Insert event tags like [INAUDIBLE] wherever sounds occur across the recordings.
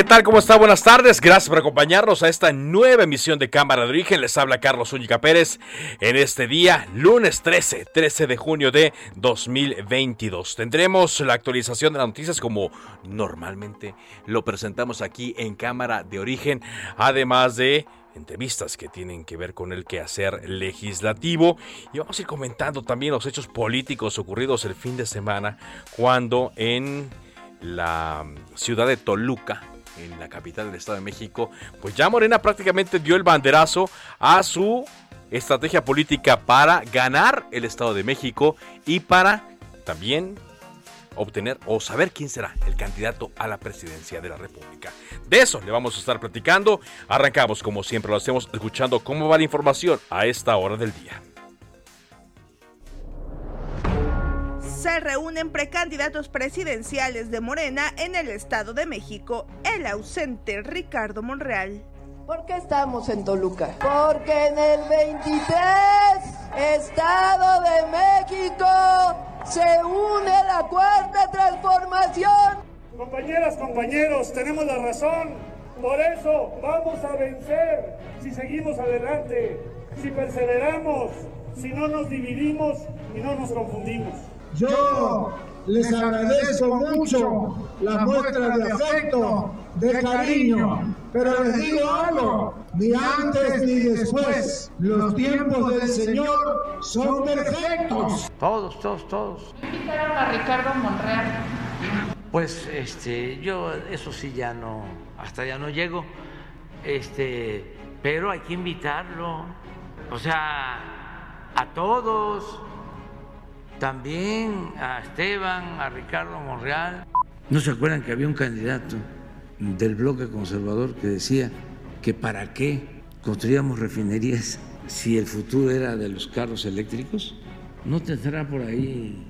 ¿Qué tal? ¿Cómo está? Buenas tardes. Gracias por acompañarnos a esta nueva emisión de Cámara de Origen. Les habla Carlos Zúñiga Pérez en este día, lunes 13, 13 de junio de 2022. Tendremos la actualización de las noticias como normalmente lo presentamos aquí en Cámara de Origen, además de entrevistas que tienen que ver con el quehacer legislativo y vamos a ir comentando también los hechos políticos ocurridos el fin de semana cuando en la ciudad de Toluca en la capital del Estado de México, pues ya Morena prácticamente dio el banderazo a su estrategia política para ganar el Estado de México y para también obtener o saber quién será el candidato a la presidencia de la República. De eso le vamos a estar platicando. Arrancamos como siempre lo hacemos escuchando cómo va la información a esta hora del día. Se reúnen precandidatos presidenciales de Morena en el Estado de México, el ausente Ricardo Monreal. ¿Por qué estamos en Toluca? Porque en el 23, Estado de México, se une la cuarta transformación. Compañeras, compañeros, tenemos la razón. Por eso vamos a vencer si seguimos adelante, si perseveramos, si no nos dividimos y no nos confundimos. Yo les agradezco mucho la muestra de afecto, de cariño, pero les digo algo, ni antes ni después, los tiempos del Señor son perfectos. Todos, todos, todos. Invitaron a Ricardo Monreal. Pues este, yo eso sí ya no, hasta ya no llego, este, pero hay que invitarlo, o sea, a todos también a Esteban, a Ricardo Monreal. ¿No se acuerdan que había un candidato del bloque conservador que decía que para qué construíamos refinerías si el futuro era de los carros eléctricos? ¿No tendrá por ahí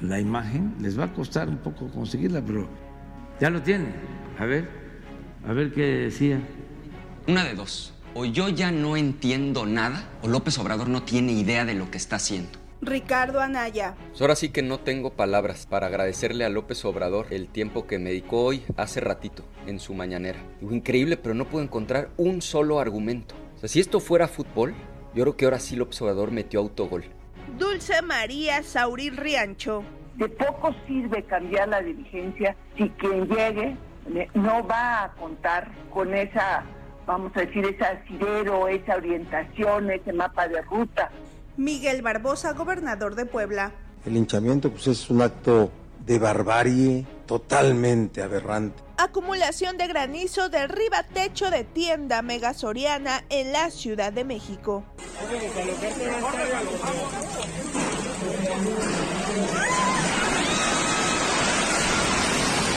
la imagen? Les va a costar un poco conseguirla, pero ya lo tienen. A ver, a ver qué decía. Una de dos o yo ya no entiendo nada, o López Obrador no tiene idea de lo que está haciendo. Ricardo Anaya. Pues ahora sí que no tengo palabras para agradecerle a López Obrador el tiempo que me dedicó hoy, hace ratito, en su mañanera. increíble, pero no puedo encontrar un solo argumento. O sea, si esto fuera fútbol, yo creo que ahora sí López Obrador metió autogol. Dulce María Sauril Riancho. De poco sirve cambiar la dirigencia si quien llegue no va a contar con esa vamos a decir, ese asidero, esa orientación, ese mapa de ruta. Miguel Barbosa, gobernador de Puebla. El hinchamiento pues, es un acto de barbarie totalmente aberrante. Acumulación de granizo derriba techo de tienda Mega Soriana en la Ciudad de México.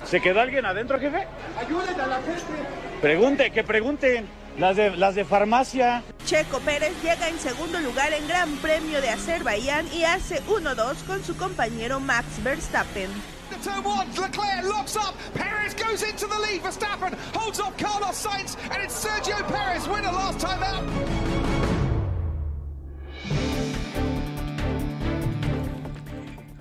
¿Se quedó alguien adentro, jefe? Ayúdenle a la gente. Pregunte, que pregunten. Las de, las de farmacia. Checo Pérez llega en segundo lugar en Gran Premio de Azerbaiyán y hace 1-2 con su compañero Max Verstappen. Turn one, Leclerc locks up. Perez goes into the lead. Verstappen holds off Carlos Sainz, and it's Sergio Perez winner last time out.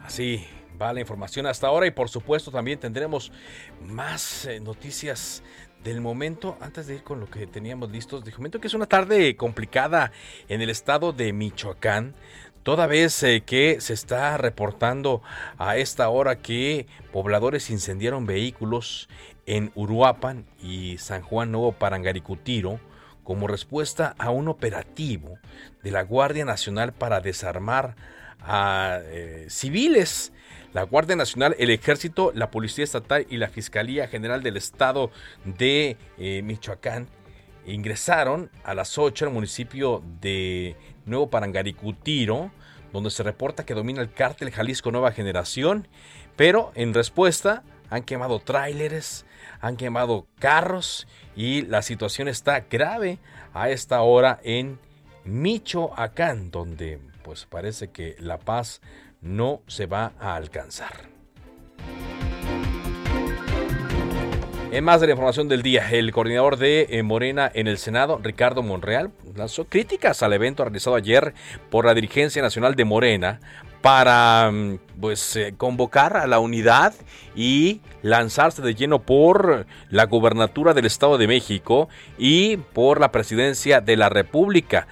Así va la información hasta ahora y por supuesto también tendremos más eh, noticias del momento, antes de ir con lo que teníamos listos, les comento que es una tarde complicada en el estado de Michoacán, toda vez eh, que se está reportando a esta hora que pobladores incendiaron vehículos en Uruapan y San Juan Nuevo Parangaricutiro como respuesta a un operativo de la Guardia Nacional para desarmar a eh, civiles. La Guardia Nacional, el Ejército, la Policía Estatal y la Fiscalía General del Estado de eh, Michoacán ingresaron a las 8 al municipio de Nuevo Parangaricutiro, donde se reporta que domina el cártel Jalisco Nueva Generación, pero en respuesta han quemado tráileres, han quemado carros y la situación está grave a esta hora en Michoacán, donde pues parece que la paz no se va a alcanzar. En más de la información del día, el coordinador de eh, Morena en el Senado, Ricardo Monreal, lanzó críticas al evento realizado ayer por la dirigencia nacional de Morena para mm, pues eh, convocar a la unidad y lanzarse de lleno por la gubernatura del Estado de México y por la presidencia de la República.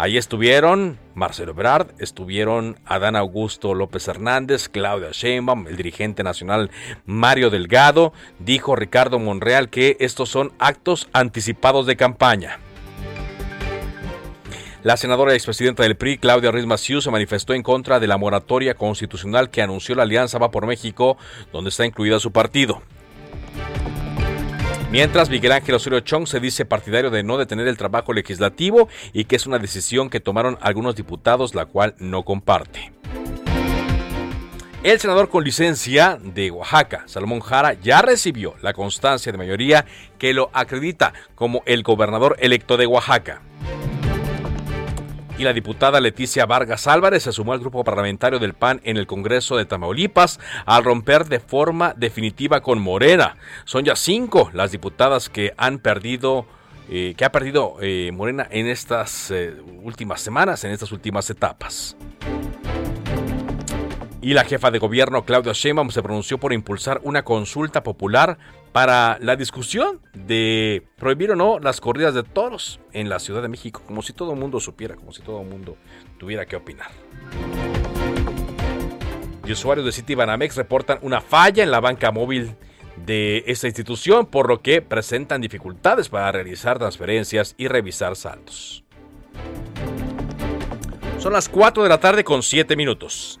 Ahí estuvieron Marcelo Ebrard, estuvieron Adán Augusto López Hernández, Claudia Sheinbaum, el dirigente nacional Mario Delgado. Dijo Ricardo Monreal que estos son actos anticipados de campaña. La senadora y expresidenta del PRI, Claudia Ruiz Massieu, se manifestó en contra de la moratoria constitucional que anunció la Alianza Va por México, donde está incluida su partido. Mientras Miguel Ángel Osorio Chong se dice partidario de no detener el trabajo legislativo y que es una decisión que tomaron algunos diputados, la cual no comparte. El senador con licencia de Oaxaca, Salomón Jara, ya recibió la constancia de mayoría que lo acredita como el gobernador electo de Oaxaca y la diputada Leticia Vargas Álvarez se sumó al grupo parlamentario del PAN en el Congreso de Tamaulipas al romper de forma definitiva con Morena. Son ya cinco las diputadas que han perdido eh, que ha perdido eh, Morena en estas eh, últimas semanas, en estas últimas etapas. Y la jefa de gobierno Claudia Sheinbaum se pronunció por impulsar una consulta popular para la discusión de prohibir o no las corridas de toros en la Ciudad de México, como si todo el mundo supiera, como si todo el mundo tuviera que opinar. Y usuarios de Citibanamex reportan una falla en la banca móvil de esta institución, por lo que presentan dificultades para realizar transferencias y revisar saldos. Son las 4 de la tarde con 7 minutos.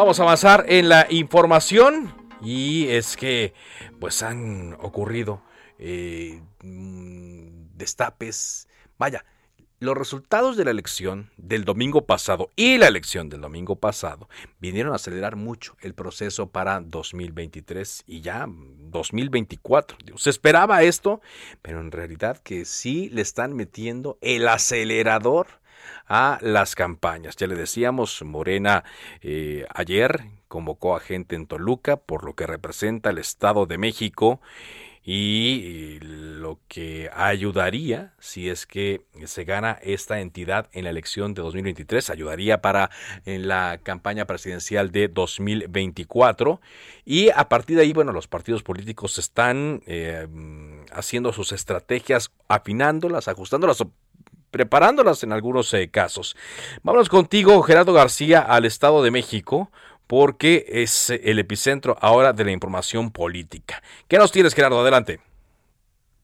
Vamos a avanzar en la información y es que pues han ocurrido eh, mm, destapes. Vaya, los resultados de la elección del domingo pasado y la elección del domingo pasado vinieron a acelerar mucho el proceso para 2023 y ya 2024. Se esperaba esto, pero en realidad que sí le están metiendo el acelerador a las campañas. Ya le decíamos, Morena eh, ayer convocó a gente en Toluca por lo que representa el Estado de México y lo que ayudaría, si es que se gana esta entidad en la elección de 2023, ayudaría para en la campaña presidencial de 2024 y a partir de ahí, bueno, los partidos políticos están eh, haciendo sus estrategias, afinándolas, ajustándolas preparándolas en algunos eh, casos. Vámonos contigo, Gerardo García, al Estado de México, porque es eh, el epicentro ahora de la información política. ¿Qué nos tienes, Gerardo? Adelante.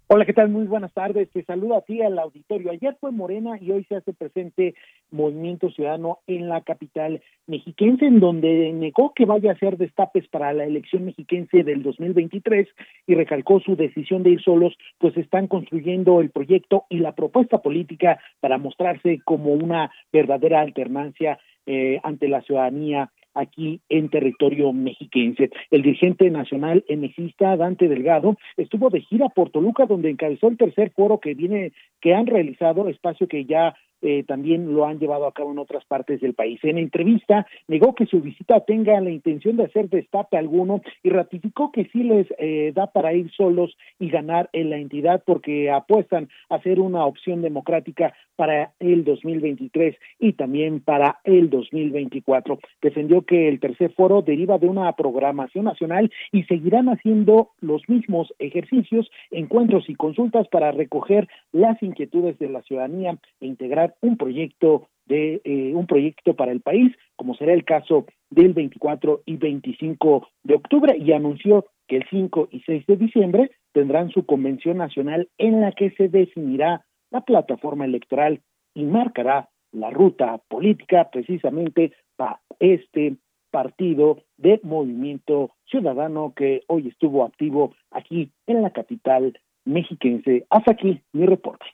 Hola, ¿qué tal? Muy buenas tardes. Te saludo a ti al auditorio. Ayer fue Morena y hoy se hace presente Movimiento Ciudadano en la capital mexiquense, en donde negó que vaya a hacer destapes para la elección mexiquense del 2023 y recalcó su decisión de ir solos, pues están construyendo el proyecto y la propuesta política para mostrarse como una verdadera alternancia eh, ante la ciudadanía aquí en territorio mexiquense. El dirigente nacional emexista Dante Delgado estuvo de gira por Toluca donde encabezó el tercer foro que viene que han realizado, espacio que ya eh, también lo han llevado a cabo en otras partes del país. En entrevista negó que su visita tenga la intención de hacer destape alguno y ratificó que sí les eh, da para ir solos y ganar en la entidad porque apuestan a ser una opción democrática para el 2023 y también para el 2024. Defendió que el tercer foro deriva de una programación nacional y seguirán haciendo los mismos ejercicios, encuentros y consultas para recoger las inquietudes de la ciudadanía e integrar un proyecto de eh, un proyecto para el país, como será el caso del 24 y 25 de octubre, y anunció que el 5 y 6 de diciembre tendrán su convención nacional en la que se definirá la plataforma electoral y marcará la ruta política precisamente para este partido de movimiento ciudadano que hoy estuvo activo aquí en la capital mexiquense. Hasta aquí mi reporte.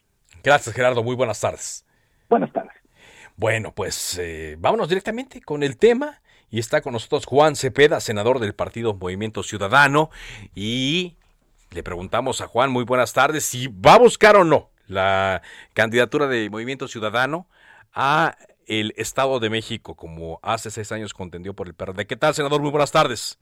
Gracias Gerardo, muy buenas tardes. Buenas tardes. Bueno, pues eh, vámonos directamente con el tema. Y está con nosotros Juan Cepeda, senador del partido Movimiento Ciudadano. Y le preguntamos a Juan, muy buenas tardes, si va a buscar o no la candidatura de Movimiento Ciudadano a el Estado de México, como hace seis años contendió por el PRD. ¿Qué tal, senador? Muy buenas tardes.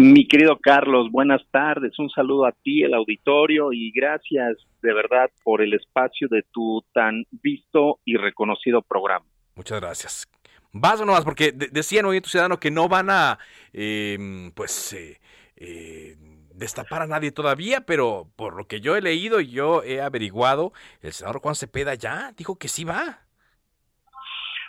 Mi querido Carlos, buenas tardes. Un saludo a ti, el auditorio, y gracias de verdad por el espacio de tu tan visto y reconocido programa. Muchas gracias. Vas o no vas, porque decían Movimiento Ciudadano que no van a, em, pues, eh, eh, destapar a nadie todavía, pero por lo que yo he leído y yo he averiguado, el senador Juan Cepeda ya dijo que sí va.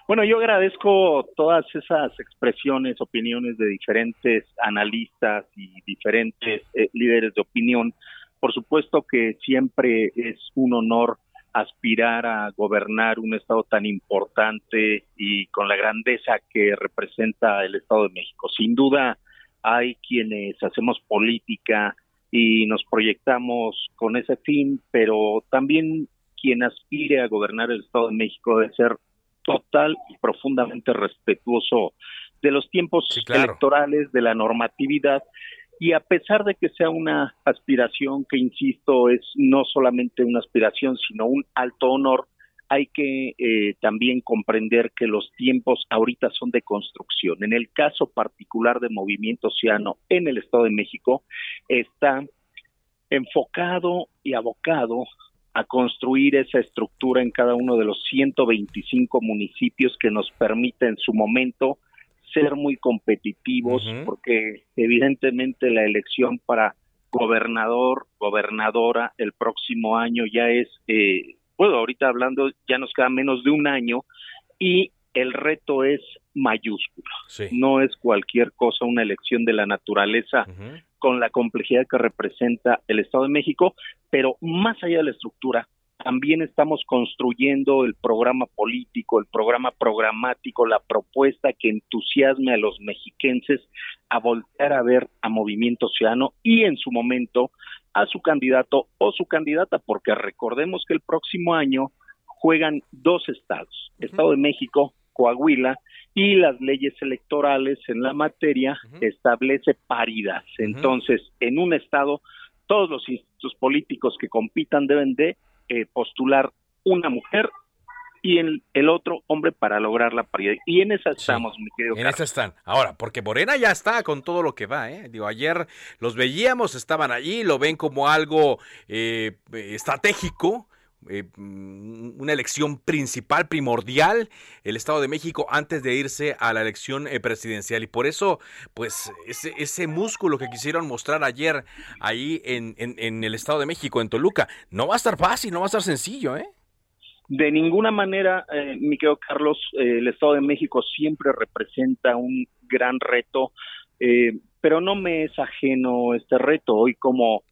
Bueno, yo agradezco todas esas expresiones, opiniones de diferentes analistas y diferentes eh, líderes de opinión. Por supuesto que siempre es un honor aspirar a gobernar un estado tan importante y con la grandeza que representa el Estado de México. Sin duda hay quienes hacemos política y nos proyectamos con ese fin, pero también quien aspire a gobernar el Estado de México debe ser total y profundamente respetuoso de los tiempos electorales, de la normatividad, y a pesar de que sea una aspiración que, insisto, es no solamente una aspiración, sino un alto honor, hay que eh, también comprender que los tiempos ahorita son de construcción. En el caso particular de Movimiento Oceano en el Estado de México, está enfocado y abocado a construir esa estructura en cada uno de los 125 municipios que nos permite en su momento ser muy competitivos, porque evidentemente la elección para gobernador, gobernadora el próximo año ya es, eh, bueno, ahorita hablando, ya nos queda menos de un año y el reto es mayúsculo. No es cualquier cosa una elección de la naturaleza con la complejidad que representa el Estado de México, pero más allá de la estructura, también estamos construyendo el programa político, el programa programático, la propuesta que entusiasme a los mexiquenses a voltear a ver a Movimiento Ciudadano y en su momento a su candidato o su candidata, porque recordemos que el próximo año juegan dos estados, Estado de México, Coahuila, y las leyes electorales en la materia establece paridad. Entonces, en un estado, todos los institutos políticos que compitan deben de eh, postular una mujer y en el otro hombre para lograr la paridad. Y en esa estamos, mi querido. En esa están. Ahora, porque Morena ya está con todo lo que va, ¿eh? Digo, ayer los veíamos, estaban allí, lo ven como algo eh, estratégico eh, una elección principal, primordial, el Estado de México antes de irse a la elección eh, presidencial. Y por eso, pues, ese, ese músculo que quisieron mostrar ayer ahí en, en, el Estado de México, en Toluca, no va a estar fácil, no va a estar sencillo, ¿eh? De ninguna manera, eh, mi querido Carlos, el Estado de México siempre representa un gran reto, pero no me es ajeno este reto. Hoy como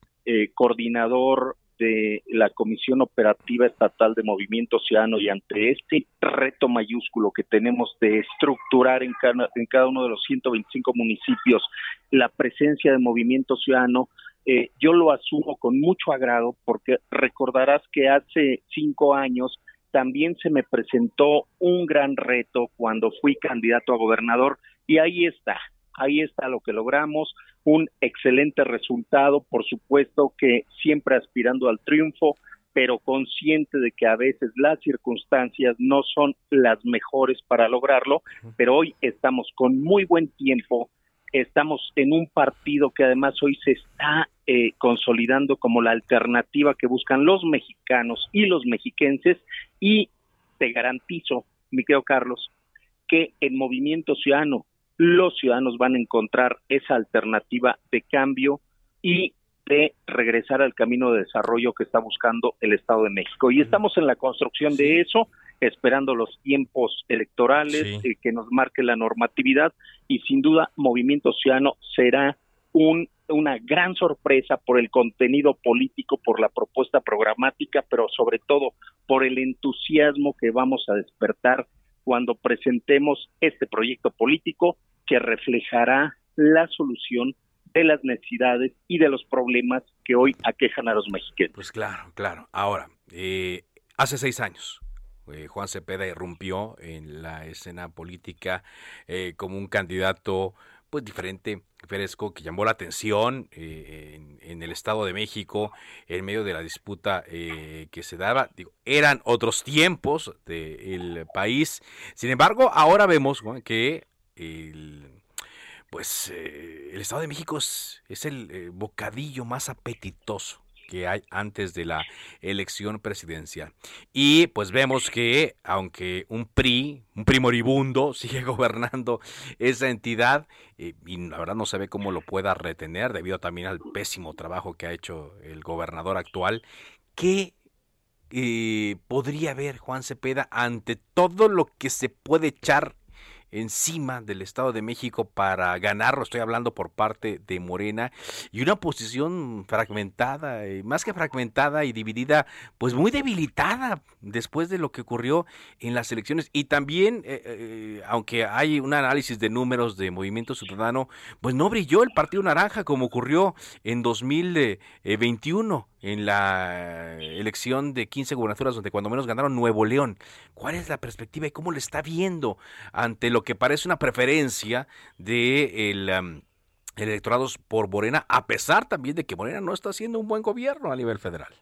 coordinador de la Comisión Operativa Estatal de Movimiento Ciudadano y ante este reto mayúsculo que tenemos de estructurar en cada, en cada uno de los 125 municipios la presencia de Movimiento Ciudadano, eh, yo lo asumo con mucho agrado porque recordarás que hace cinco años también se me presentó un gran reto cuando fui candidato a gobernador y ahí está, ahí está lo que logramos, un excelente resultado, por supuesto que siempre aspirando al triunfo, pero consciente de que a veces las circunstancias no son las mejores para lograrlo, pero hoy estamos con muy buen tiempo, estamos en un partido que además hoy se está eh, consolidando como la alternativa que buscan los mexicanos y los mexiquenses y te garantizo, mi querido Carlos, que en Movimiento Ciudadano los ciudadanos van a encontrar esa alternativa de cambio y de regresar al camino de desarrollo que está buscando el Estado de México. Y estamos en la construcción de eso, esperando los tiempos electorales eh, que nos marque la normatividad y sin duda Movimiento Ciudadano será un, una gran sorpresa por el contenido político, por la propuesta programática, pero sobre todo por el entusiasmo que vamos a despertar cuando presentemos este proyecto político que reflejará la solución de las necesidades y de los problemas que hoy aquejan a los mexicanos. Pues claro, claro. Ahora, eh, hace seis años, eh, Juan Cepeda irrumpió en la escena política eh, como un candidato pues diferente, fresco, que llamó la atención en, el Estado de México en medio de la disputa que se daba. Digo, eran otros tiempos del país. Sin embargo, ahora vemos que el pues eh, el Estado de México es, el eh, bocadillo más apetitoso que hay antes de la elección presidencial. Y pues vemos que aunque un PRI, un PRI moribundo, [LAUGHS] sigue gobernando esa entidad, eh, y la verdad no se ve cómo lo pueda retener debido también al pésimo trabajo que ha hecho el gobernador actual, ¿qué podría haber Juan Cepeda ante todo lo que se puede echar encima del Estado de México para ganarlo, estoy hablando por parte de Morena, y una posición fragmentada, eh, más que fragmentada y dividida, pues muy debilitada después de lo que ocurrió en las elecciones. Y también, eh, eh, aunque hay un análisis de números de Movimiento Ciudadano, pues no brilló el Partido Naranja como ocurrió en 2021 en la elección de 15 gubernaturas donde cuando menos ganaron Nuevo León. ¿Cuál es la perspectiva y cómo lo está viendo ante lo que parece una preferencia de el, electorado por Morena, a pesar también de que Morena no está haciendo un buen gobierno a nivel federal?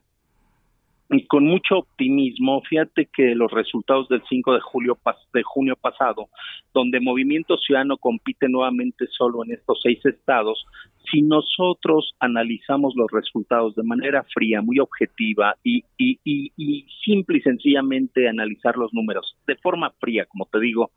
Y con mucho optimismo. Fíjate que los resultados del 5 de julio de junio pasado, donde Movimiento Ciudadano compite nuevamente solo en estos seis estados, si nosotros analizamos los resultados de manera fría, muy objetiva y, y, y, simple y sencillamente analizar los números de forma fría, como te digo,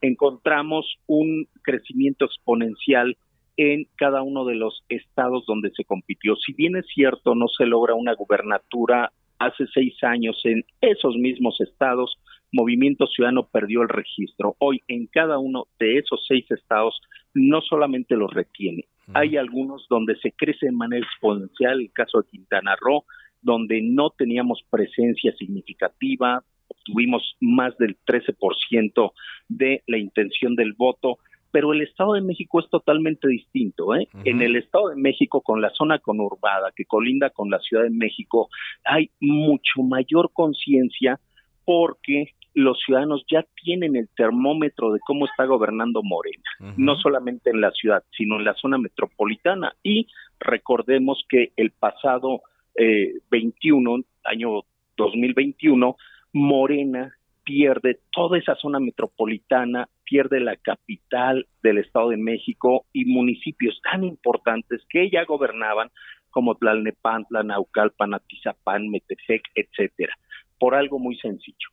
encontramos un crecimiento exponencial en cada uno de los estados donde se compitió. Si bien es cierto, no se logra una gubernatura hace seis años en esos mismos estados, Movimiento Ciudadano perdió el registro. Hoy en cada uno de esos seis estados no solamente los retiene, hay algunos donde se crece de manera exponencial, el caso de Quintana Roo, donde no teníamos presencia significativa, obtuvimos más del 13% de la intención del voto, pero el Estado de México es totalmente distinto. ¿eh? En el Estado de México, con la zona conurbada que colinda con la Ciudad de México, hay mucho mayor conciencia porque los ciudadanos ya tienen el termómetro de cómo está gobernando Morena, no solamente en la ciudad, sino en la zona metropolitana. Y recordemos que el pasado eh, 21, año 2021, Morena pierde toda esa zona metropolitana, pierde la capital del Estado de México y municipios tan importantes que ya gobernaban como Tlalnepantla, Naucalpan, Atizapán, Metepec, etcétera, por algo muy sencillo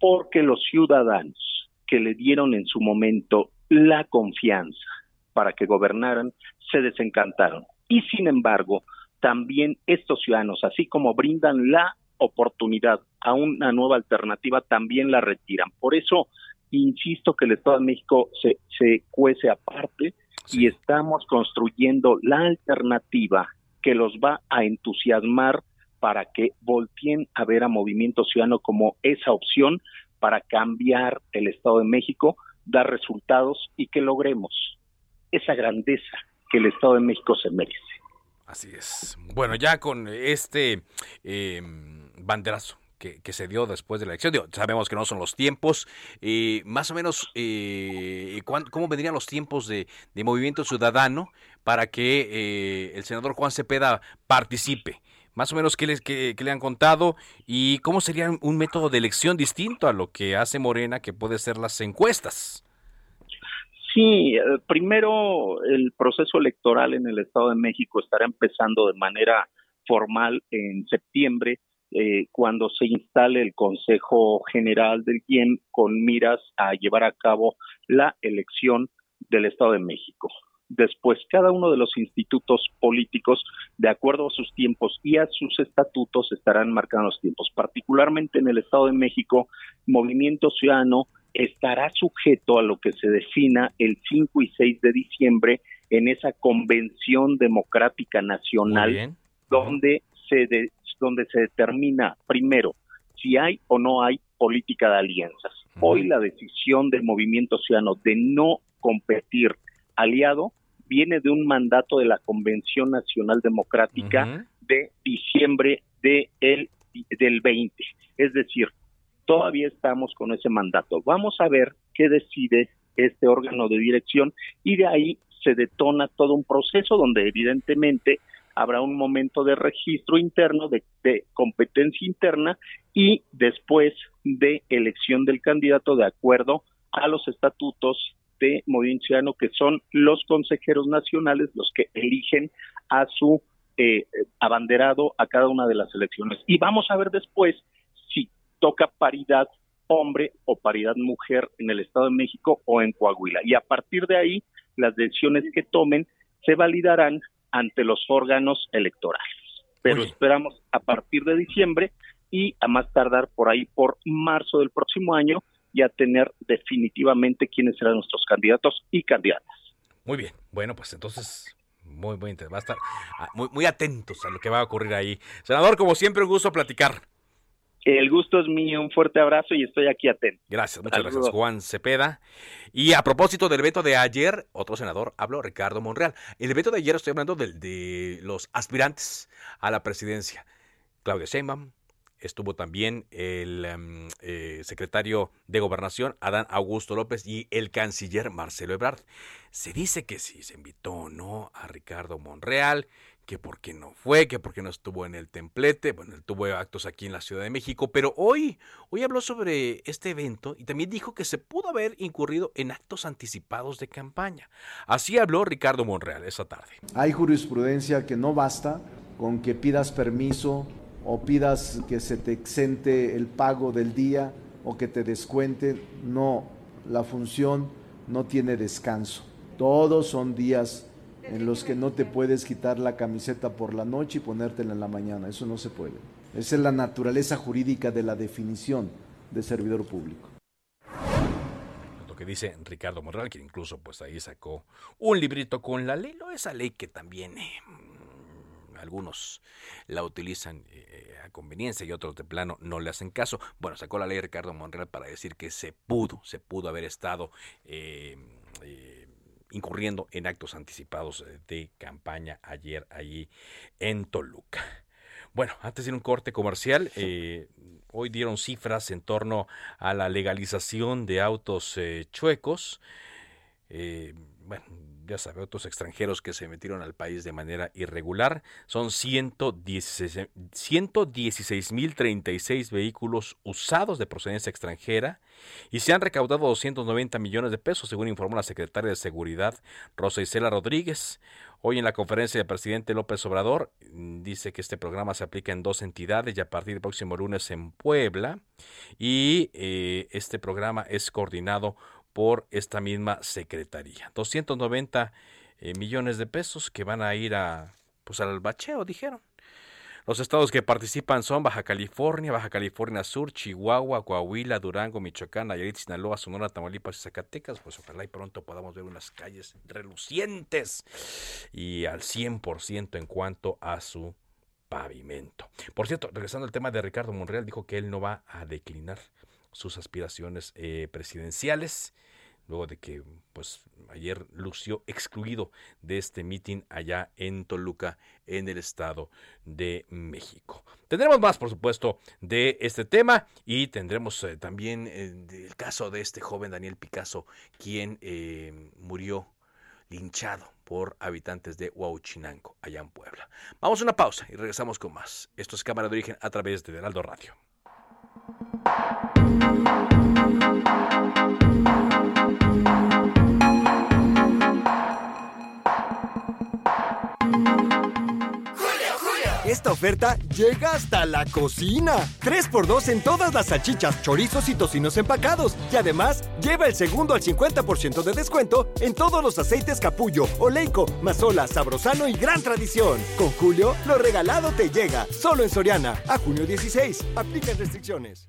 porque los ciudadanos que le dieron en su momento la confianza para que gobernaran se desencantaron. Y sin embargo, también estos ciudadanos, así como brindan la oportunidad a una nueva alternativa, también la retiran. Por eso, insisto que el Estado de México se, se cuece aparte y estamos construyendo la alternativa que los va a entusiasmar para que volteen a ver a Movimiento Ciudadano como esa opción para cambiar el Estado de México, dar resultados y que logremos esa grandeza que el Estado de México se merece. Así es. Bueno, ya con este eh, banderazo que, se dio después de la elección. sabemos que no son los tiempos. Eh, más o menos, eh, ¿cómo vendrían los tiempos de, Movimiento Ciudadano para que el senador Juan Cepeda participe? más o menos qué, les, qué, le han contado y cómo sería un método de elección distinto a lo que hace Morena, que puede ser las encuestas. Sí, eh, primero el proceso electoral en el Estado de México estará empezando de manera formal en septiembre, eh, cuando se instale el Consejo General del IEM con miras a llevar a cabo la elección del Estado de México. Después, cada uno de los institutos políticos, de acuerdo a sus tiempos y a sus estatutos, estarán marcando los tiempos. Particularmente en el Estado de México, Movimiento Ciudadano estará sujeto a lo que se defina el 5 y 6 de diciembre en esa convención democrática nacional donde se donde se determina primero si hay o no hay política de alianzas. Hoy la decisión del Movimiento Ciudadano de no competir aliado viene de un mandato de la Convención Nacional Democrática de diciembre de el, del 20. Es decir, todavía estamos con ese mandato. Vamos a ver qué decide este órgano de dirección y de ahí se detona todo un proceso donde evidentemente habrá un momento de registro interno, de, competencia interna y después de elección del candidato de acuerdo a los estatutos de Movimiento Ciudadano, que son los consejeros nacionales los que eligen a su eh, abanderado a cada una de las elecciones. Y vamos a ver después si toca paridad hombre o paridad mujer en el Estado de México o en Coahuila. Y a partir de ahí, las decisiones que tomen se validarán ante los órganos electorales. Pero esperamos a partir de diciembre y a más tardar por ahí por marzo del próximo año ya tener definitivamente quiénes serán nuestros candidatos y candidatas. Muy bien, bueno, pues entonces muy, muy va a estar ah, muy, muy atentos a lo que va a ocurrir ahí. Senador, como siempre, un gusto platicar. El gusto es mío, un fuerte abrazo y estoy aquí atento. Gracias, muchas gracias, Juan Cepeda. Y a propósito del veto de ayer, otro senador habló, Ricardo Monreal. El veto de ayer estoy hablando de, de los aspirantes a la presidencia. Claudia Sheinbaum, estuvo también el em, eh, secretario de Gobernación, Adán Augusto López, y el canciller Marcelo Ebrard. Se dice que sí se invitó o no a Ricardo Monreal, que por qué no fue, que por qué no estuvo en el templete, bueno, él tuvo actos aquí en la Ciudad de México, pero hoy, hoy habló sobre este evento y también dijo que se pudo haber incurrido en actos anticipados de campaña. Así habló Ricardo Monreal esa tarde. Hay jurisprudencia que no basta con que pidas permiso o pidas que se te exente el pago del día o que te descuente. No, la función no tiene descanso. Todos son días en los que no te puedes quitar la camiseta por la noche y ponértela en la mañana. Eso no se puede. Esa es la naturaleza jurídica de la definición de servidor público. Lo que dice Ricardo Morral, que incluso pues ahí sacó un librito con la ley, esa ley que también eh, algunos la utilizan eh, a conveniencia y otros de plano no le hacen caso. Bueno, sacó la ley Ricardo Monreal para decir que se pudo, se pudo haber estado eh, incurriendo en actos anticipados de campaña ayer allí en Toluca. Bueno, antes de ir un corte comercial, [LAUGHS] hoy dieron cifras en torno a la legalización de autos chuecos. bueno, ya sabe, otros extranjeros que se metieron al país de manera irregular. Son 116.036 vehículos usados de procedencia extranjera y se han recaudado 290 millones de pesos, según informó la secretaria de Seguridad, Rosa Isela Rodríguez. Hoy en la conferencia del presidente López Obrador mm, dice que este programa se aplica en dos entidades y a partir del próximo lunes en Puebla y eh, este programa es coordinado por esta misma secretaría. 290 eh, millones de pesos que van a ir a, pues al bacheo, dijeron. Los estados que participan son Baja California, Baja California Sur, Chihuahua, Coahuila, Durango, Michoacán, Nayarit, Sinaloa, Sonora, Tamaulipas y Zacatecas. Pues ojalá y pronto podamos ver unas calles relucientes y al 100% en cuanto a su pavimento. Por cierto, regresando al tema de Ricardo Monreal, dijo que él no va a declinar sus aspiraciones eh, presidenciales luego de que pues ayer lució excluido de este mitin allá en Toluca, en el Estado de México. Tendremos más, por supuesto, de este tema y tendremos eh, también eh, el caso de este joven Daniel Picasso, quien murió linchado por habitantes de Huauchinango, allá en Puebla. Vamos a una pausa y regresamos con más. Esto es Cámara de Origen a través de Heraldo Radio. Esta oferta llega hasta la cocina. 3x2 en todas las salchichas, chorizos y tocinos empacados. Y además, lleva el segundo al 50% de descuento en todos los aceites capullo, oleico, mazola, sabrosano y gran tradición. Con Julio, lo regalado te llega. Solo en Soriana. A junio 16. Aplican restricciones.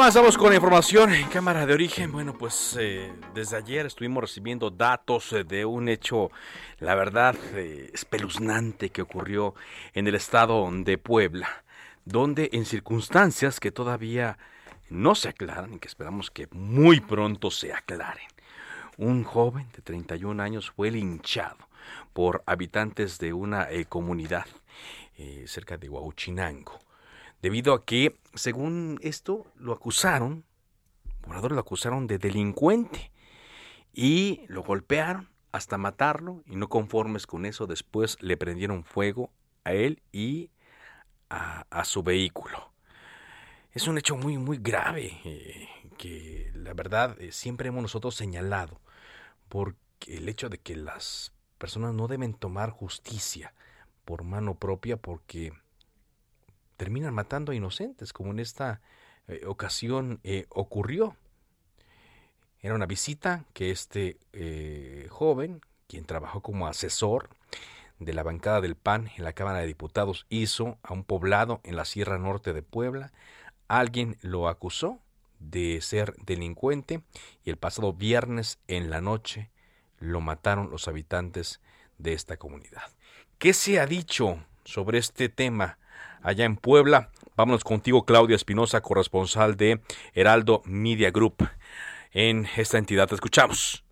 Avanzamos con la información en cámara de origen. Bueno, pues eh, desde ayer estuvimos recibiendo datos eh, de un hecho, la verdad, eh, espeluznante que ocurrió en el estado de Puebla, donde en circunstancias que todavía no se aclaran y que esperamos que muy pronto se aclaren, un joven de 31 años fue linchado por habitantes de una comunidad cerca de Huauchinango debido a que, según esto, lo acusaron, moradores lo acusaron de delincuente y lo golpearon hasta matarlo y no conformes con eso, después le prendieron fuego a él y a, su vehículo. Es un hecho muy, muy grave eh, que la verdad eh, siempre hemos nosotros señalado porque el hecho de que las personas no deben tomar justicia por mano propia porque terminan matando a inocentes, como en esta eh, ocasión eh, ocurrió. Era una visita que este eh, joven, quien trabajó como asesor de la bancada del PAN en la Cámara de Diputados, hizo a un poblado en la Sierra Norte de Puebla. Alguien lo acusó de ser delincuente y el pasado viernes en la noche lo mataron los habitantes de esta comunidad. ¿Qué se ha dicho sobre este tema allá en Puebla. Vámonos contigo, Claudia Espinosa, corresponsal de Heraldo Media Group en esta entidad. Te escuchamos.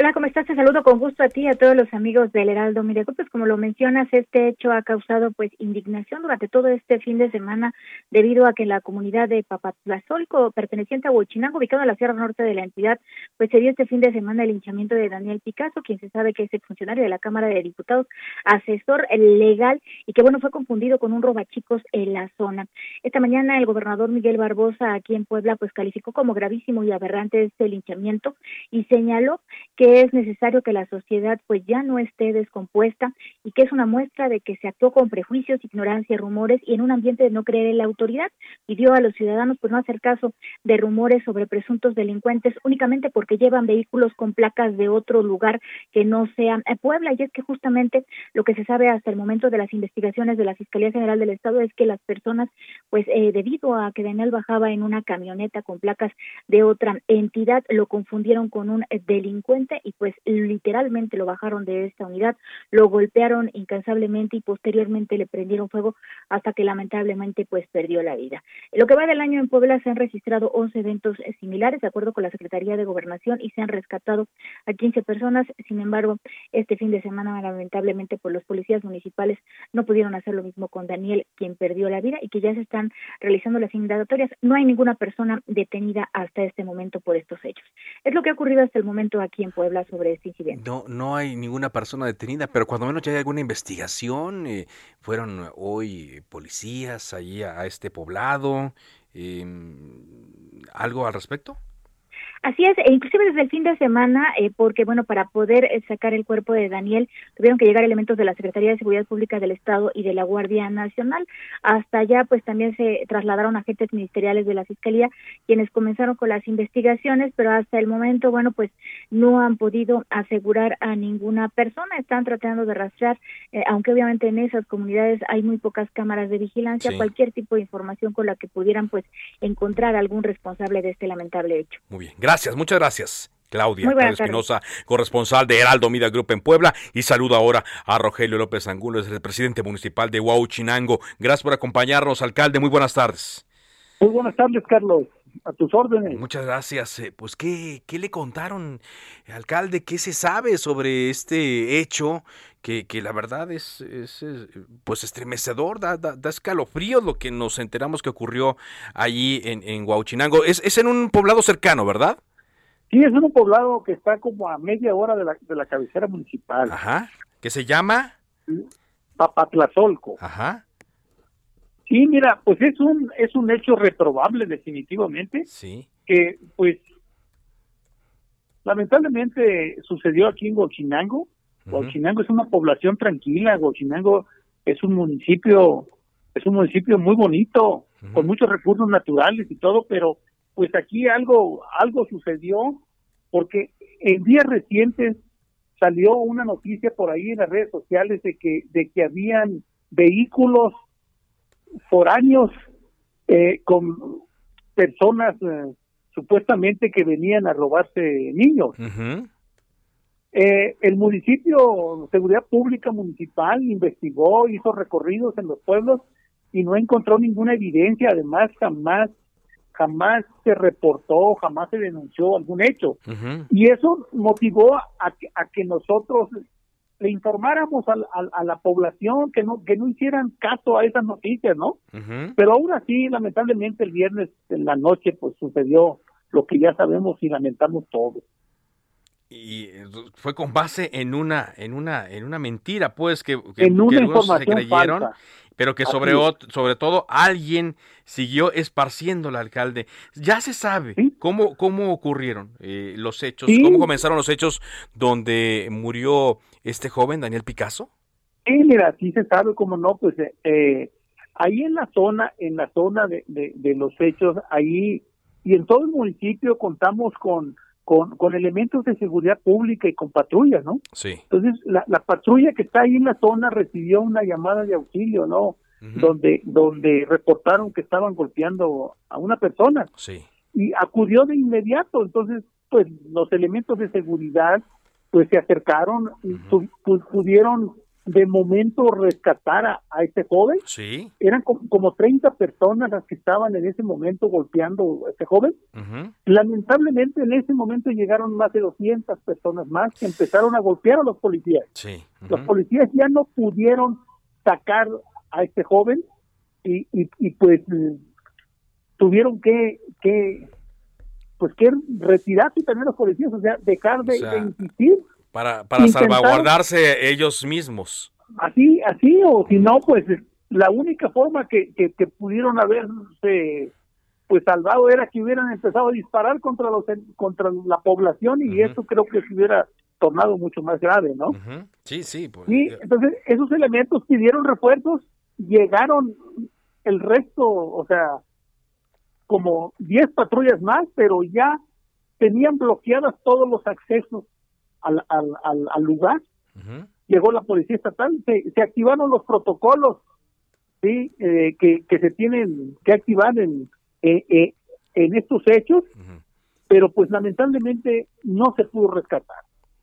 Hola, ¿cómo estás? Te saludo con gusto a ti y a todos los amigos del Heraldo Media Pues como lo mencionas, este hecho ha causado pues indignación durante todo este fin de semana debido a que la comunidad de Papatlazolco, perteneciente a Huachinango, ubicado en la Sierra Norte de la entidad, pues se dio este fin de semana el hinchamiento de Daniel Picasso, quien se sabe que es el funcionario de la Cámara de Diputados, asesor legal y que bueno, fue confundido con un robachicos en la zona. Esta mañana el gobernador Miguel Barbosa aquí en Puebla pues calificó como gravísimo y aberrante este linchamiento y señaló que es necesario que la sociedad pues ya no esté descompuesta y que es una muestra de que se actuó con prejuicios, ignorancia, rumores y en un ambiente de no creer en la autoridad. Pidió a los ciudadanos pues no hacer caso de rumores sobre presuntos delincuentes únicamente porque llevan vehículos con placas de otro lugar que no sea Puebla y es que justamente lo que se sabe hasta el momento de las investigaciones de la Fiscalía General del Estado es que las personas pues eh, debido a que Daniel bajaba en una camioneta con placas de otra entidad lo confundieron con un delincuente y pues literalmente lo bajaron de esta unidad, lo golpearon incansablemente y posteriormente le prendieron fuego hasta que lamentablemente pues perdió la vida. lo que va del año en Puebla se han registrado 11 eventos similares de acuerdo con la Secretaría de Gobernación y se han rescatado a 15 personas. Sin embargo, este fin de semana lamentablemente por pues, los policías municipales no pudieron hacer lo mismo con Daniel, quien perdió la vida y que ya se están realizando las indagatorias. No hay ninguna persona detenida hasta este momento por estos hechos. Es lo que ha ocurrido hasta el momento aquí en Puebla sobre este incidente. No, no hay ninguna persona detenida, pero cuando menos ya hay alguna investigación. Eh, fueron hoy policías allí a, este poblado. Eh, ¿Algo al respecto? Así es, e inclusive desde el fin de semana, eh, porque bueno, para poder eh, sacar el cuerpo de Daniel tuvieron que llegar elementos de la Secretaría de Seguridad Pública del Estado y de la Guardia Nacional. Hasta allá, pues también se trasladaron agentes ministeriales de la Fiscalía, quienes comenzaron con las investigaciones, pero hasta el momento, bueno, pues no han podido asegurar a ninguna persona. Están tratando de rastrear, eh, aunque obviamente en esas comunidades hay muy pocas cámaras de vigilancia, cualquier tipo de información con la que pudieran pues encontrar algún responsable de este lamentable hecho. Muy bien, Gracias, muchas gracias. Claudia Espinosa, corresponsal de Heraldo Media Group en Puebla. Y saludo ahora a Rogelio López Angulo, es el presidente municipal de Huauchinango. Gracias por acompañarnos, alcalde. Muy buenas tardes. Muy buenas tardes, Carlos. A tus órdenes. Muchas gracias. Eh, pues, ¿qué, ¿qué le contaron, alcalde? ¿Qué se sabe sobre este hecho que, que la verdad es, es, pues estremecedor, da, da, escalofrío lo que nos enteramos que ocurrió allí en, en Huauchinango. Es, es en un poblado cercano, ¿verdad? Sí, es un poblado que está como a media hora de la, de la cabecera municipal. Ajá. ¿Qué se llama? Papatlazolco. Ajá. Sí, mira, pues es un es un hecho reprobable definitivamente. Sí. Que pues lamentablemente sucedió aquí en Huachinango. Huachinango es una población tranquila, Huachinango es un municipio es un municipio muy bonito, con muchos recursos naturales y todo, pero pues aquí algo algo sucedió porque en días recientes salió una noticia por ahí en las redes sociales de que de que habían vehículos foráneos eh, con personas eh, supuestamente que venían a robarse niños. Eh, el municipio, Seguridad Pública Municipal, investigó, hizo recorridos en los pueblos y no encontró ninguna evidencia. Además, jamás, jamás se reportó, jamás se denunció algún hecho. Y eso motivó a, a que nosotros le informáramos a, la población que no que no hicieran caso a esas noticias, ¿no? Pero aún así, lamentablemente, el viernes en la noche, pues sucedió lo que ya sabemos y lamentamos todos. Y eh, fue con base en una en una en una mentira, pues que, en una información se creyeron, pero que sobre sobre todo alguien siguió esparciendo el alcalde. Ya se sabe cómo cómo ocurrieron eh, los hechos, cómo comenzaron los hechos donde murió este joven Daniel Picasso. Sí, mira, sí se sabe cómo no, pues eh, eh ahí en la zona, en la zona de, de los hechos, ahí y en todo el municipio contamos con, con, elementos de seguridad pública y con patrullas, ¿no? Sí. Entonces, la, patrulla que está ahí en la zona recibió una llamada de auxilio, ¿no? Donde donde reportaron que estaban golpeando a una persona. Sí. Y acudió de inmediato, entonces, pues los elementos de seguridad pues se acercaron y pudieron de momento rescatar a, este joven. Sí. Eran como, 30 personas las que estaban en ese momento golpeando a este joven. Lamentablemente en ese momento llegaron más de 200 personas más que empezaron a golpear a los policías. Sí. Los policías ya no pudieron sacar a este joven y, y, pues tuvieron que, que pues que retirarse también los policías, o sea, dejar de insistir para, para salvaguardarse ellos mismos. Así, así, o si no, pues la única forma que, que, pudieron haberse pues salvado era que hubieran empezado a disparar contra los contra la población y eso creo que se hubiera tornado mucho más grave, ¿no? Sí, sí. Pues, sí, entonces esos elementos pidieron refuerzos, llegaron el resto, o sea, como 10 patrullas más, pero ya tenían bloqueadas todos los accesos al, al, al, lugar. Llegó la policía estatal, se, se activaron los protocolos sí eh, que, que se tienen que activar en, eh, eh, en estos hechos, pero pues lamentablemente no se pudo rescatar.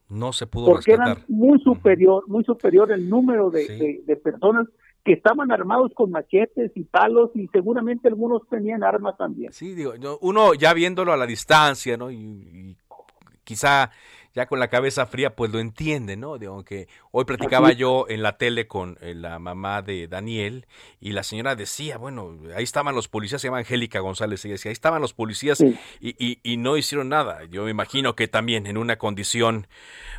No se pudo porque rescatar. eran muy superior, muy superior el número de, de- de personas que estaban armados con machetes y palos y seguramente algunos tenían armas también. Sí, digo, uno ya viéndolo a la distancia, ¿no? Y, y quizá ya con la cabeza fría, pues lo entiende, ¿no? Digo que hoy platicaba yo en la tele con eh, la mamá de Daniel y la señora decía, bueno, ahí estaban los policías, se llama Angélica González, ella decía, ahí estaban los policías y, y- y no hicieron nada. Yo me imagino que también en una condición,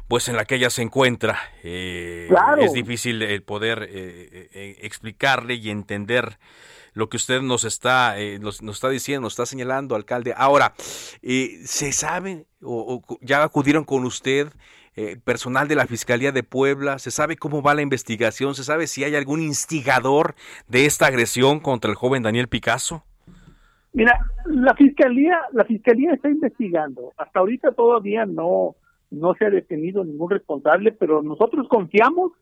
pues en la que ella se encuentra, eh, Claro. es difícil el poder eh, eh, explicarle y entender lo que usted nos está, eh, nos, nos está diciendo, nos está señalando, alcalde. Ahora, eh, ¿se sabe o, ya acudieron con usted eh, personal de la Fiscalía de Puebla? ¿Se sabe cómo va la investigación? ¿Se sabe si hay algún instigador de esta agresión contra el joven Daniel Picasso? Mira, la fiscalía, la fiscalía está investigando. Hasta ahorita todavía no, no se ha detenido ningún responsable, pero nosotros confiamos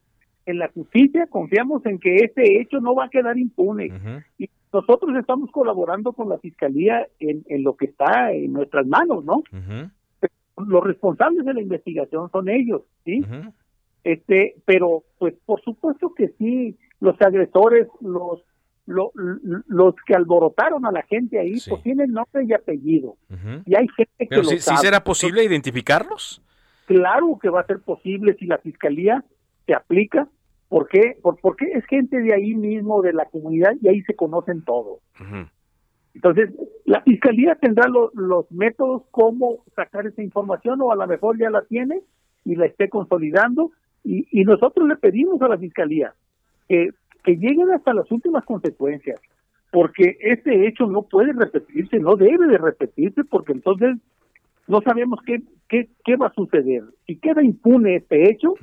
en la justicia, confiamos en que este hecho no va a quedar impune. Y nosotros estamos colaborando con la fiscalía en, en lo que está en nuestras manos, ¿no? Los responsables de la investigación son ellos, ¿sí? Este, pero pues por supuesto que sí, los agresores, los lo- los que alborotaron a la gente ahí, pues tienen nombre y apellido. Y hay gente que Pero lo sí, será posible identificarlos. Claro que va a ser posible si la fiscalía se aplica. ¿Por qué? Por- porque es gente de ahí mismo, de la comunidad, y ahí se conocen todos. Entonces, la fiscalía tendrá lo- los métodos cómo sacar esa información, o a lo mejor ya la tiene y la esté consolidando. Y, y nosotros le pedimos a la fiscalía que, que lleguen hasta las últimas consecuencias, porque este hecho no puede repetirse, no debe de repetirse, porque entonces no sabemos qué, qué, qué va a suceder. Si queda impune este hecho,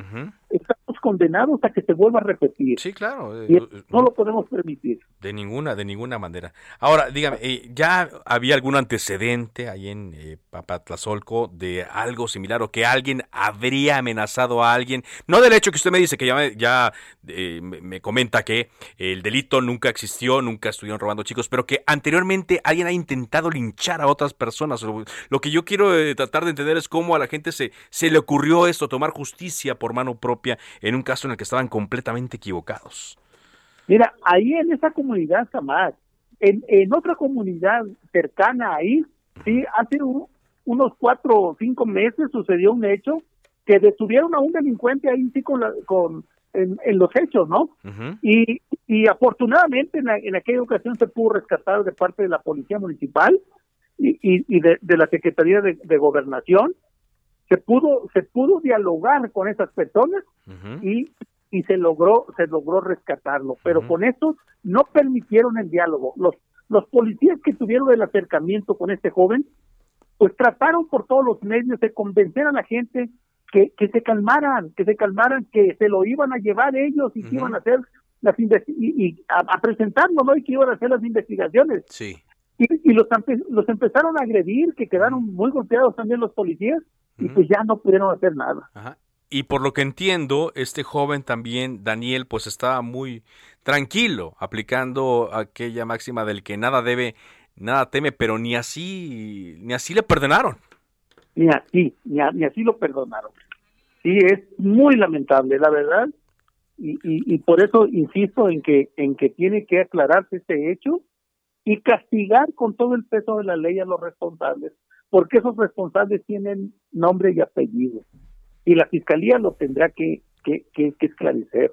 estamos condenados a que se vuelva a repetir. Sí, claro. Y no lo podemos permitir. De ninguna, de ninguna manera. Ahora, dígame, eh, ¿ya había algún antecedente ahí en eh, Papatlazolco de algo similar o que alguien habría amenazado a alguien? No del hecho que usted me dice, que ya, me- ya eh, me, me comenta que el delito nunca existió, nunca estuvieron robando chicos, pero que anteriormente alguien ha intentado linchar a otras personas. Lo, lo que yo quiero eh, tratar de entender es cómo a la gente se, se le ocurrió esto, tomar justicia por mano propia en un caso en el que estaban completamente equivocados. Mira, ahí en esa comunidad jamás. En, en otra comunidad cercana ahí, sí, hace un- unos cuatro o cinco meses sucedió un hecho que detuvieron a un delincuente ahí sí con, la- con en, en los hechos, ¿no? Y, y afortunadamente en, la- en aquella ocasión se pudo rescatar de parte de la Policía Municipal y, y, y de, de la Secretaría de, de Gobernación. Se pudo, se pudo dialogar con esas personas y, y se logró, se logró rescatarlo. Pero con esto no permitieron el diálogo. Los, los policías que tuvieron el acercamiento con este joven, pues trataron por todos los medios de convencer a la gente que, que se calmaran, que se calmaran, que se lo iban a llevar ellos y que iban a hacer las y, y a, a presentarlo, ¿no? Y que iban a hacer las investigaciones. Sí. Y, y los, los empezaron a agredir, que quedaron muy golpeados también los policías, y pues ya no pudieron hacer nada. Y por lo que entiendo, este joven también, Daniel, pues estaba muy tranquilo, aplicando aquella máxima del que nada debe, nada teme, pero ni así, ni así le perdonaron. Ni así, ni, a- ni así lo perdonaron. Sí, es muy lamentable, la verdad, y, y, y por eso insisto en que, en que tiene que aclararse este hecho y castigar con todo el peso de la ley a los responsables, porque esos responsables tienen nombre y apellido, y la fiscalía lo tendrá que, que, que- esclarecer.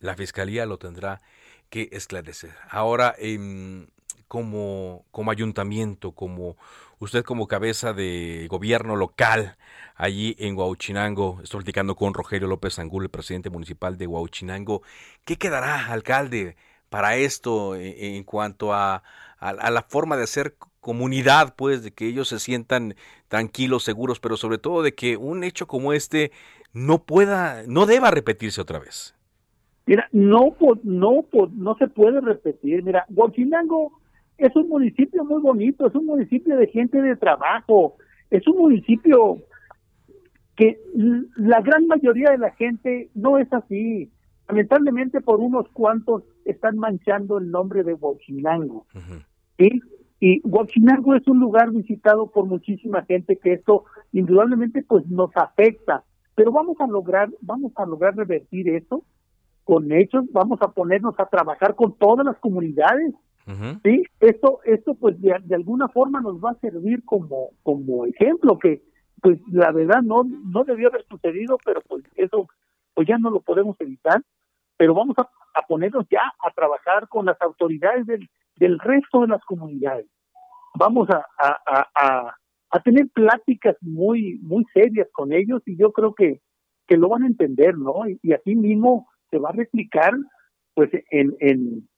La fiscalía lo tendrá que esclarecer. Ahora, em, como, como ayuntamiento, como usted como cabeza de gobierno local allí en Huauchinango, estoy platicando con Rogelio López Angulo, el presidente municipal de Huauchinango, ¿qué quedará, alcalde, para esto en, en cuanto a- a la forma de hacer comunidad, pues, de que ellos se sientan tranquilos, seguros, pero sobre todo de que un hecho como este no pueda, no deba repetirse otra vez? Mira, no, no, no se puede repetir. Mira, Huachinango es un municipio muy bonito, es un municipio de gente de trabajo, es un municipio que la gran mayoría de la gente no es así. Lamentablemente por unos cuantos están manchando el nombre de Huachinango. ¿sí? Y Huachinango es un lugar visitado por muchísima gente que esto indudablemente pues nos afecta, pero vamos a lograr, vamos a lograr revertir eso con hechos, vamos a ponernos a trabajar con todas las comunidades. Sí, esto, esto pues de, de, alguna forma nos va a servir como, como ejemplo que pues la verdad no, no debió haber sucedido, pero pues eso pues ya no lo podemos evitar, pero vamos a, a ponernos ya a trabajar con las autoridades del, del resto de las comunidades. Vamos a, a, a, a tener pláticas muy, muy serias con ellos y yo creo que, que lo van a entender, ¿no? Y, así mismo se va a replicar pues en, en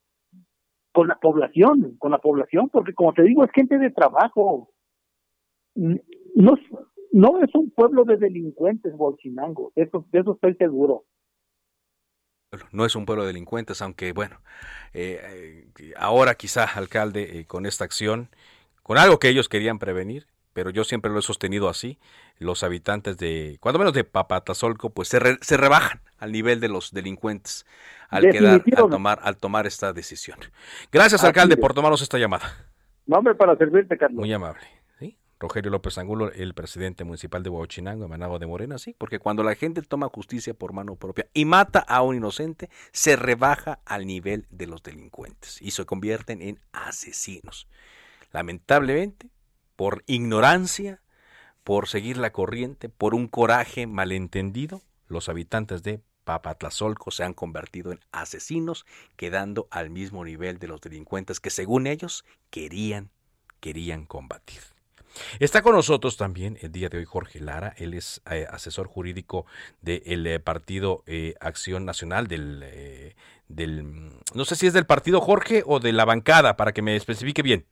con la población, con la población, porque como te digo, es gente de trabajo. No, no es un pueblo de delincuentes, Bolchinango, eso, de eso estoy seguro. No es un pueblo de delincuentes, aunque bueno, eh, ahora quizá, alcalde, eh, con esta acción, con algo que ellos querían prevenir, pero yo siempre lo he sostenido así, los habitantes de, cuando menos de Papatazolco, pues se, re, se rebajan al nivel de los delincuentes al quedar, al tomar, al tomar esta decisión. Gracias, alcalde, por tomarnos esta llamada. No, hombre, para servirte, Carlos. Muy amable. ¿Sí? Rogelio López Angulo, el presidente municipal de Huachinango, emanado de Morena, sí, porque cuando la gente toma justicia por mano propia y mata a un inocente, se rebaja al nivel de los delincuentes y se convierten en asesinos. Lamentablemente, por ignorancia, por seguir la corriente, por un coraje malentendido, los habitantes de Papatlazolco se han convertido en asesinos, quedando al mismo nivel de los delincuentes que según ellos querían, querían combatir. Está con nosotros también el día de hoy Jorge Lara, él es eh, asesor jurídico del eh, Partido eh, Acción Nacional, del, eh, del, no sé si es del partido Jorge o de la bancada, para que me especifique bien.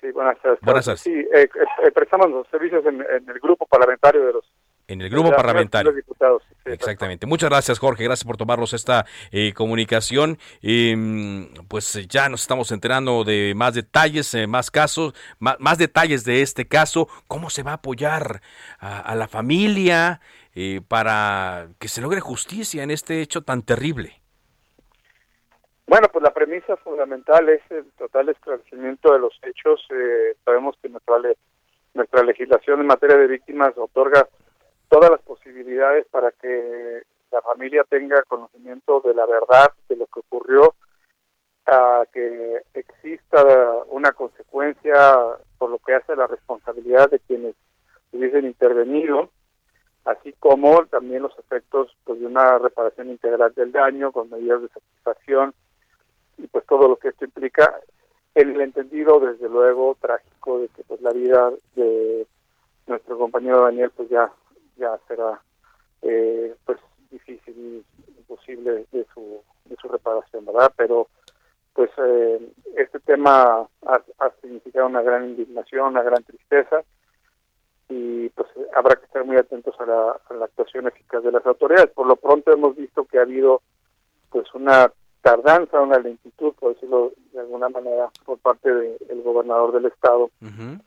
Sí, buenas tardes. Buenas tardes. Sí, prestamos los servicios en, en, el grupo parlamentario de los... En el grupo parlamentario. Diputados. Exactamente. Muchas gracias, Jorge. Gracias por tomarnos esta eh, comunicación. Eh, pues ya nos estamos enterando de más detalles, eh, más casos, más, más, detalles de este caso. ¿Cómo se va a apoyar a, a la familia para que se logre justicia en este hecho tan terrible? Bueno, pues la premisa fundamental es el total esclarecimiento de los hechos. Eh, sabemos que nuestra, le nuestra legislación en materia de víctimas otorga todas las posibilidades para que la familia tenga conocimiento de la verdad, de lo que ocurrió, a que exista una consecuencia por lo que hace la responsabilidad de quienes hubiesen intervenido, así como también los efectos pues, de una reparación integral del daño con medidas de satisfacción y pues todo lo que esto implica. El entendido desde luego trágico de que pues la vida de nuestro compañero Daniel pues ya ya será eh, pues difícil imposible de su de su reparación verdad pero pues eh, este tema ha, significado una gran indignación una gran tristeza y pues habrá que estar muy atentos a la, actuación eficaz de las autoridades por lo pronto hemos visto que ha habido pues una tardanza, una lentitud, por decirlo de alguna manera, por parte del de, gobernador del estado uh.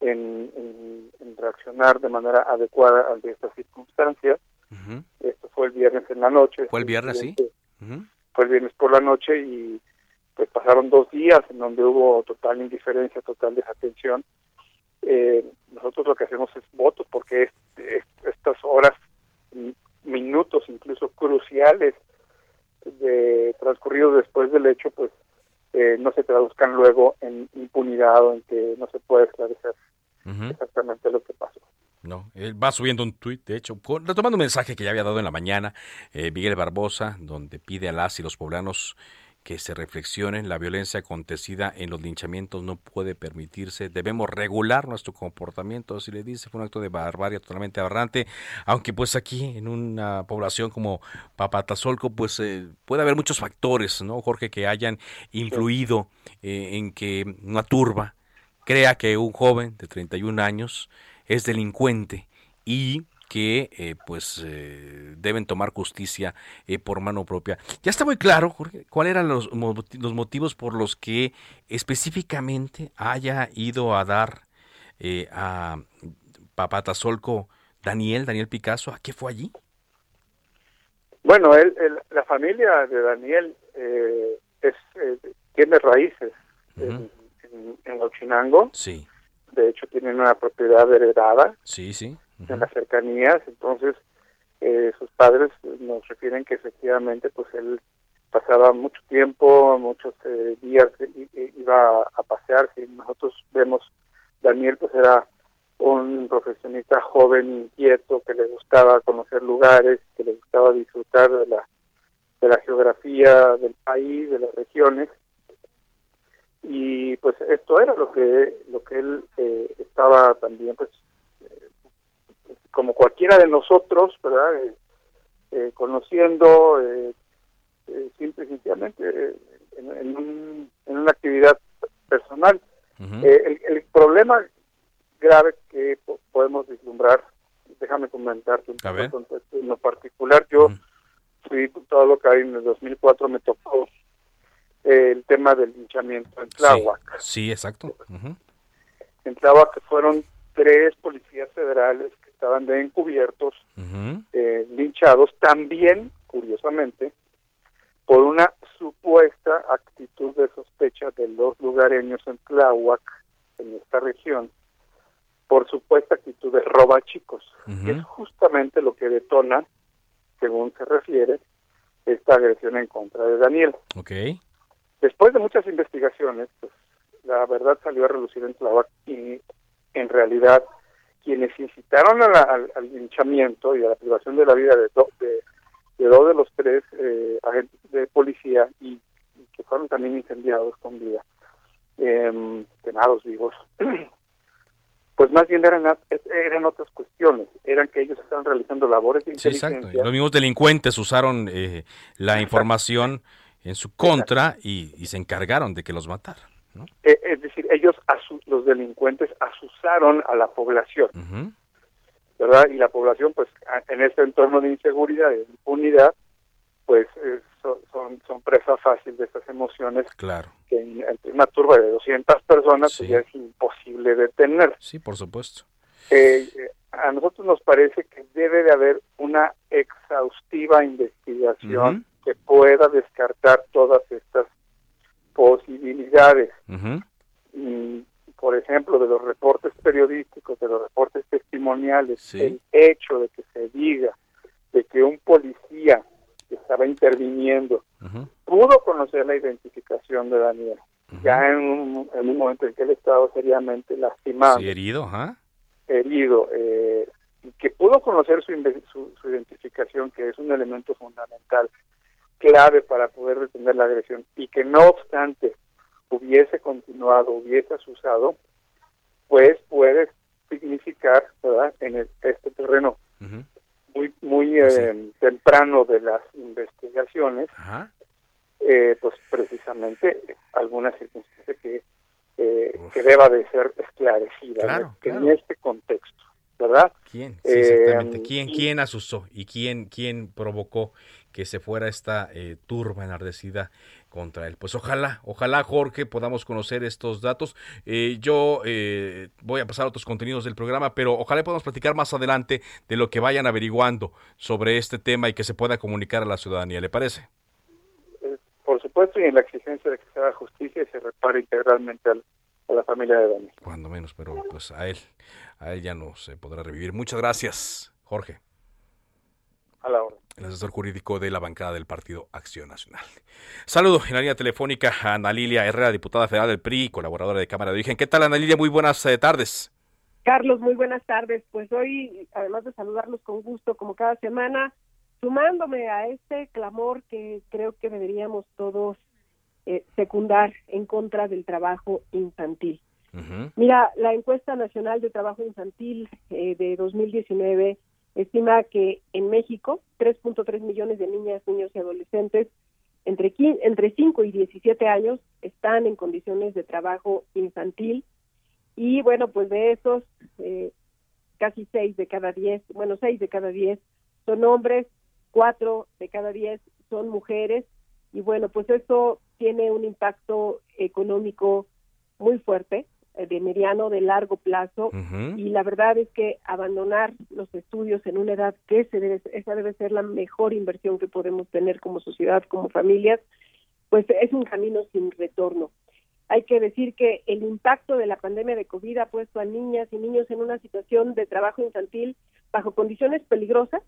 En, en, en, reaccionar de manera adecuada ante estas circunstancias. Uh -huh. Esto fue el viernes en la noche. Fue el viernes, sí. Uh -huh. Fue el viernes por la noche y pues pasaron dos días en donde hubo total indiferencia, total desatención. Eh, nosotros lo que hacemos es votos porque es, es, estas horas, minutos incluso cruciales de transcurridos después del hecho, pues eh, no se traduzcan luego en impunidad o en que no se puede esclarecer uh -huh. exactamente lo que pasó. No, él va subiendo un tuit, de hecho, con, retomando un mensaje que ya había dado en la mañana, eh, Miguel Barbosa, donde pide a las y los poblanos que se reflexionen, la violencia acontecida en los linchamientos no puede permitirse, debemos regular nuestro comportamiento, así le dice, fue un acto de barbarie totalmente aberrante, aunque pues aquí en una población como Papatazolco pues eh, puede haber muchos factores, ¿no, Jorge, que hayan influido eh, en que una turba crea que un joven de 31 años es delincuente y que eh, pues eh, deben tomar justicia eh, por mano propia. Ya está muy claro, Jorge, cuáles eran los, los, motivos por los que específicamente haya ido a dar eh, a Papatazolco Daniel, Daniel Picasso. ¿A qué fue allí? Bueno, él, él, la familia de Daniel es, tiene raíces en, en, en Huachinango. Sí. De hecho, tienen una propiedad heredada Sí, sí. En las cercanías. Entonces, eh, sus padres nos refieren que efectivamente, pues él pasaba mucho tiempo, muchos eh, días iba a pasearse. Y nosotros vemos, Daniel, pues era un profesionista joven, inquieto, que le gustaba conocer lugares, que le gustaba disfrutar de la, de la geografía del país, de las regiones. Y pues esto era lo que, lo que él eh, estaba también, pues, como cualquiera de nosotros, ¿verdad? Eh, eh, conociendo eh, eh, simple y sencillamente eh, en, en un- en una actividad personal. El, el problema grave que po- podemos vislumbrar, déjame comentarte un poco. En lo particular, yo fui diputado local y en el 2004 me tocó el tema del linchamiento en Tláhuac. Sí, sí, exacto. En Tláhuac fueron tres policías federales que estaban de encubiertos eh, linchados también, curiosamente, por una supuesta actitud de sospecha de los lugareños en Tláhuac, en esta región, por supuesta actitud de roba chicos, que es justamente lo que detona, según se refiere, esta agresión en contra de Daniel. Ok. Después de muchas investigaciones, pues la verdad salió a relucir en Tláhuac y en realidad quienes incitaron a la- al, al linchamiento y a la privación de la vida de, do- de, de dos de los tres eh, agentes de policía y, y que fueron también incendiados con vida, quemados vivos, [CLEARS THROAT] pues más bien eran, eran otras cuestiones, eran que ellos estaban realizando labores de Sí, inteligencia. exacto. Y los mismos delincuentes usaron eh, la información en su contra y, y se encargaron de que los mataran. Eh, es decir, ellos, los delincuentes, asusaron a la población. ¿verdad? Y la población, pues, en este entorno de inseguridad de impunidad, pues, eh, son, son, son presa fácil de estas emociones Claro. que en- entre una turba de 200 personas pues, ya es imposible detener. Sí, por supuesto. Eh, eh, a nosotros nos parece que debe de haber una exhaustiva investigación que pueda descartar todas estas posibilidades. Por ejemplo, de los reportes periodísticos, de los reportes testimoniales, Sí. el hecho de que se diga de que un policía que estaba interviniendo pudo conocer la identificación de Daniel, ya en un, en un momento en que él estaba seriamente lastimado, Sí, herido, ajá. herido, eh, y que pudo conocer su, su identificación, que es un elemento fundamental, clave para poder detener la agresión, y que no obstante hubiese continuado, hubiese usado, pues puede significar, ¿verdad?, en el- este terreno muy muy eh, temprano de las investigaciones, eh, pues precisamente alguna circunstancia que, eh, que deba de ser esclarecida Claro, en, en claro. este contexto, ¿verdad? ¿Quién? Sí, exactamente. ¿Quién, y- quién asusó y quién, quién provocó que se fuera esta eh, turba enardecida contra él? Pues ojalá, ojalá, Jorge, podamos conocer estos datos. Eh, yo eh, voy a pasar a otros contenidos del programa, pero ojalá podamos platicar más adelante de lo que vayan averiguando sobre este tema y que se pueda comunicar a la ciudadanía. ¿Le parece? Eh, por supuesto, y en la exigencia de que se haga justicia y se repare integralmente al- a la familia de Daniel. Cuando menos, pero pues a él, a él ya no se podrá revivir. Muchas gracias, Jorge. A la hora. el asesor jurídico de la bancada del Partido Acción Nacional. Saludo en la línea telefónica a Ana Lilia Herrera, diputada federal del PRI, colaboradora de Cámara de Origen. ¿Qué tal, Ana Lilia? Muy buenas eh, tardes. Carlos, muy buenas tardes. Pues hoy, además de saludarlos con gusto como cada semana, sumándome a este clamor que creo que deberíamos todos eh, secundar en contra del trabajo infantil. Mira, la encuesta nacional de trabajo infantil eh, de 2019 estima que en México 3.3 millones de niñas, niños y adolescentes entre, entre 5 y 17 años están en condiciones de trabajo infantil. Y bueno, pues de esos eh, casi 6 de cada 10, bueno, 6 de cada 10 son hombres, 4 de cada 10 son mujeres. Y bueno, pues eso tiene un impacto económico muy fuerte de mediano, de largo plazo y la verdad es que abandonar los estudios en una edad que se debe, esa debe ser la mejor inversión que podemos tener como sociedad, como familias, pues es un camino sin retorno. Hay que decir que el impacto de la pandemia de COVID ha puesto a niñas y niños en una situación de trabajo infantil bajo condiciones peligrosas.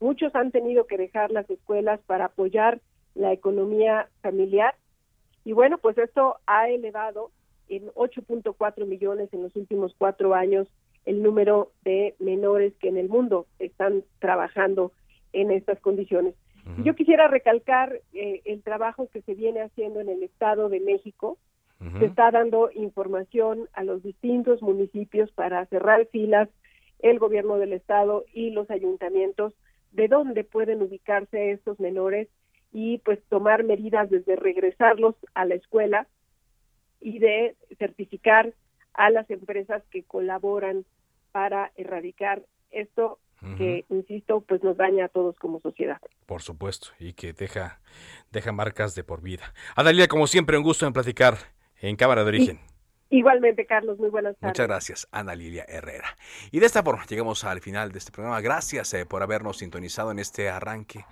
Muchos han tenido que dejar las escuelas para apoyar la economía familiar. Y bueno, pues esto ha elevado en 8.4 millones en los últimos cuatro años el número de menores que en el mundo están trabajando en estas condiciones. Yo quisiera recalcar eh, el trabajo que se viene haciendo en el Estado de México. Se está dando información a los distintos municipios para cerrar filas, el gobierno del Estado y los ayuntamientos, de dónde pueden ubicarse estos menores y pues tomar medidas desde regresarlos a la escuela y de certificar a las empresas que colaboran para erradicar esto que, insisto, pues nos daña a todos como sociedad. Por supuesto, y que deja, deja marcas de por vida. Adalia, como siempre, un gusto en platicar en Cámara de Origen. igualmente, Carlos, muy buenas tardes. Muchas gracias, Ana Lilia Herrera. Y de esta forma llegamos al final de este programa. Gracias eh, por habernos sintonizado en este arranque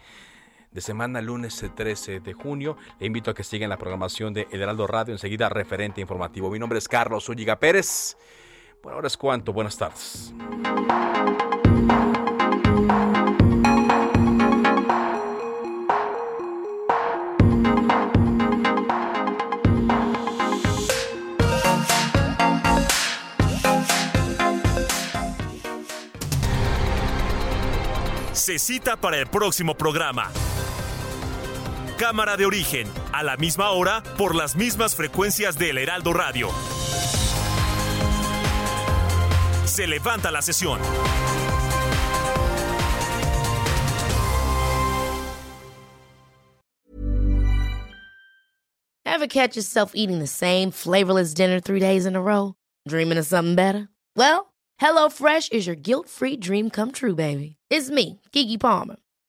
de semana lunes 13 de junio. Le invito a que sigan la programación de El Heraldo Radio, enseguida referente informativo. Mi nombre es Carlos Ulliga Pérez. Bueno, ahora es cuanto. Buenas tardes. Se cita para el próximo programa. Cámara de origen, a la misma hora, por las mismas frecuencias del Heraldo Radio. Se levanta la sesión. Ever catch yourself eating the same flavorless dinner three days in a row? Dreaming of something better? Well, HelloFresh is your guilt-free dream come true, baby. It's me, Kiki Palmer.